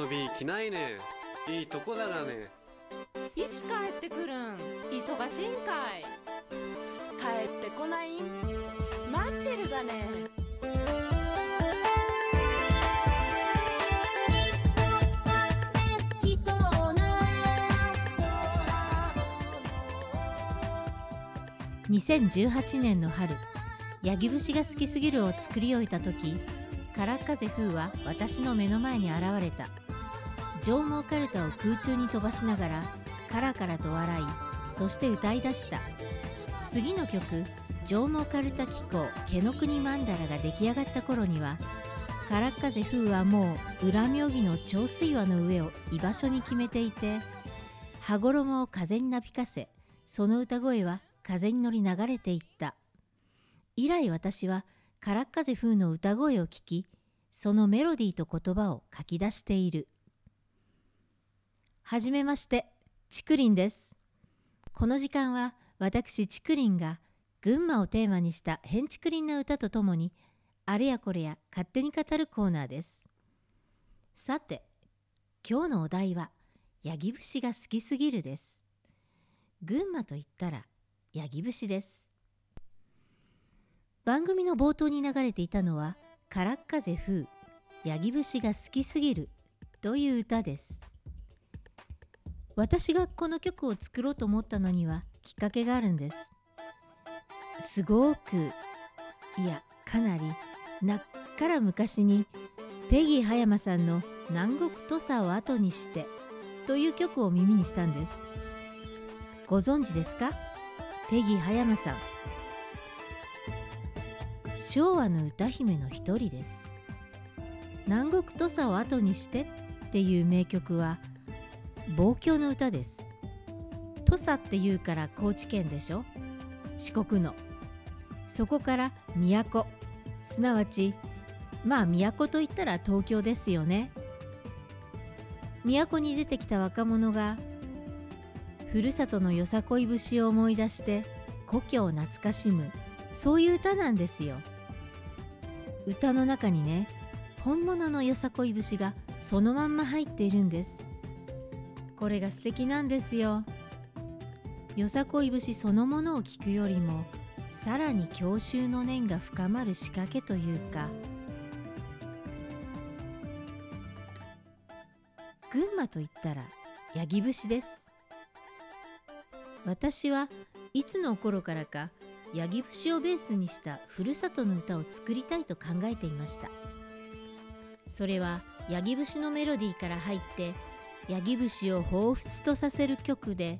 遊び来ないね。いいとこだがね。いつ帰ってくるん？忙しいんかい。帰ってこない？ん待ってるがね。2018年の春ヤギ節が好きすぎるを作り終えた時空っ風風は私の目の前に現れた上毛かるたを空中に飛ばしながらカラカラと笑いそして歌い出した。次の曲「上毛かるた紀行毛の国曼荼羅」が出来上がった頃には空っ風風はもう裏妙義の長水輪の上を居場所に決めていて羽衣を風になびかせその歌声は風に乗り流れていった。以来私は空っ風風の歌声を聞きそのメロディーと言葉を書き出している。はじめましてちくりんです。この時間は私ちくりんが群馬をテーマにしたへんちくりんな歌とともにあれやこれや勝手に語るコーナーです。さて今日のお題は「ヤギ節が好きすぎる」です。群馬といったらヤギ節です。番組の冒頭に流れていたのは「からっ風風ヤギ節が好きすぎる」という歌です。私がこの曲を作ろうと思ったのにはきっかけがあるんです。すごく。いやかなりなっから昔にペギー葉山さんの「南国土佐を後にして」という曲を耳にしたんです。ご存知ですか？ペギー葉山さん。昭和の歌姫の一人です。南国土佐を後にしてっていう名曲は望郷の歌です。土佐っていうから高知県でしょ？四国の。そこから都。すなわちまあ都といったら東京ですよね。都に出てきた若者がふるさとのよさこい節を思い出して故郷を懐かしむ。そういう歌なんですよ。歌の中にね本物のよさこい節がそのまんま入っているんです。これが素敵なんですよ。よさこい節そのものを聞くよりもさらに郷愁の念が深まる仕掛けというか。群馬といったらヤギ節です。私はいつの頃からかヤギ節をベースにしたふるさとの歌を作りたいと考えていました。それはヤギ節のメロディーから入ってヤギ節を彷彿とさせる曲で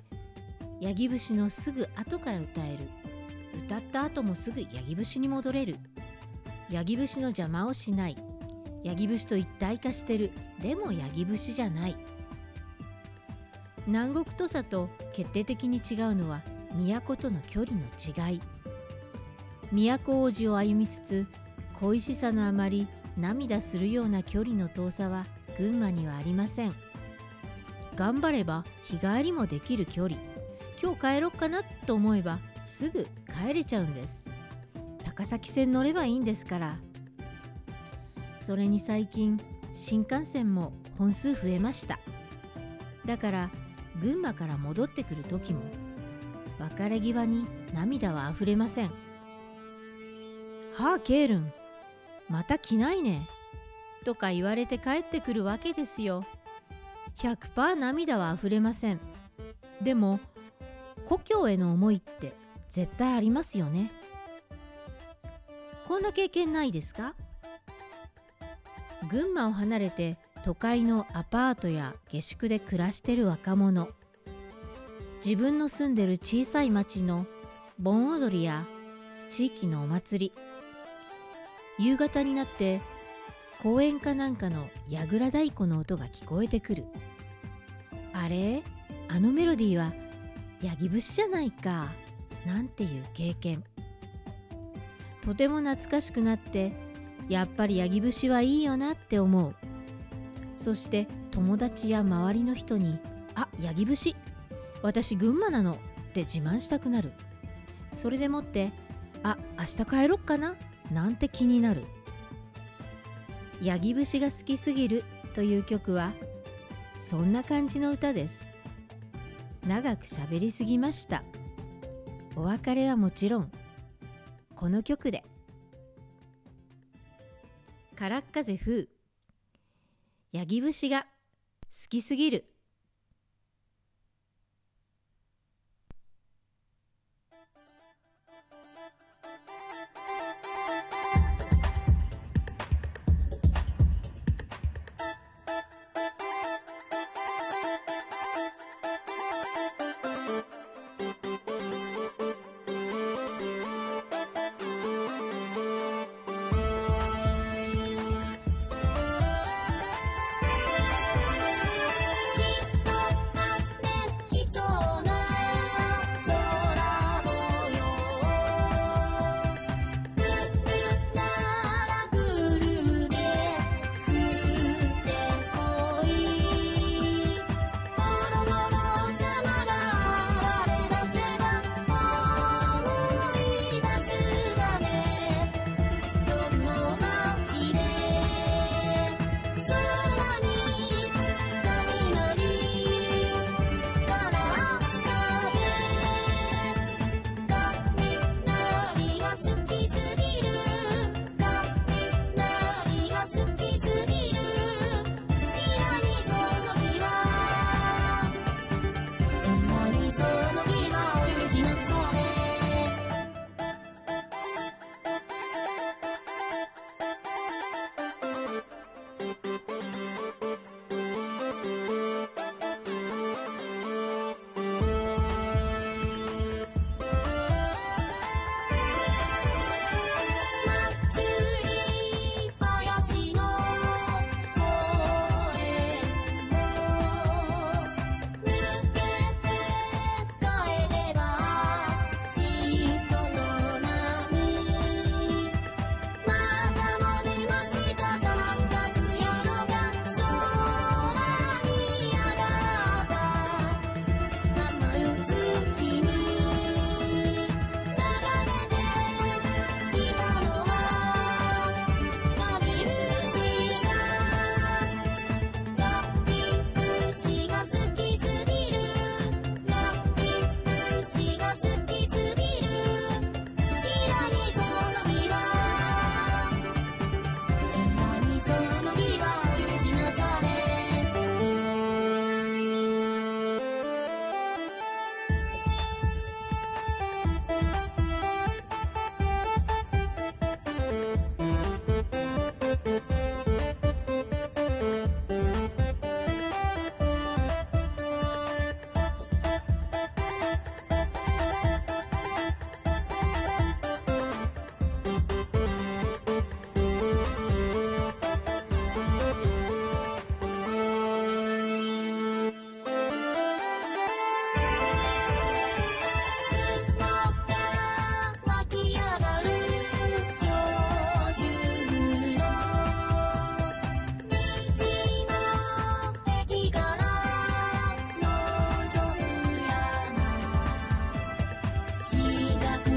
ヤギ節のすぐ後から歌える。歌った後もすぐヤギ節に戻れる。ヤギ節の邪魔をしない。ヤギ節と一体化してる。でもヤギ節じゃない。南国土佐と決定的に違うのは都との距離の違い。都王子を歩みつつ恋しさのあまり涙するような距離の遠さは群馬にはありません。頑張れば日帰りもできる距離。今日帰ろっかなと思えばすぐ帰れちゃうんです。高崎線乗ればいいんですから。それに最近新幹線も本数増えました。だから群馬から戻ってくる時も別れ際に涙はあふれません。はあケールンまた来ないね。とか言われて帰ってくるわけですよ。100%涙はあふれません。でも故郷への思いって絶対ありますよね。こんな経験ないですか？群馬を離れて都会のアパートや下宿で暮らしてる若者。自分の住んでる小さい町の盆踊りや地域のお祭り。夕方になって公園かなんかの櫓太鼓の音が聞こえてくる。あれ？あのメロディーはヤギ節じゃないか。なんていう経験。とても懐かしくなってやっぱりヤギ節はいいよなって思う。そして友達や周りの人に「あヤギ節。私群馬なの」って自慢したくなる。それでもって「あ明日帰ろっかな」なんて気になる「ヤギ節が好きすぎる」という曲はそんな感じの歌です。長く喋りすぎました。お別れはもちろん。この曲で「からっ風風」ヤギ節が好きすぎる。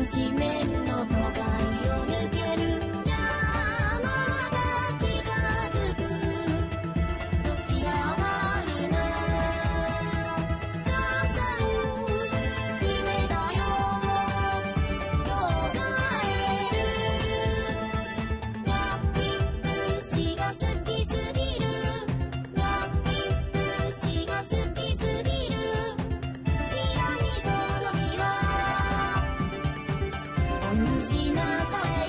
しめしなさい。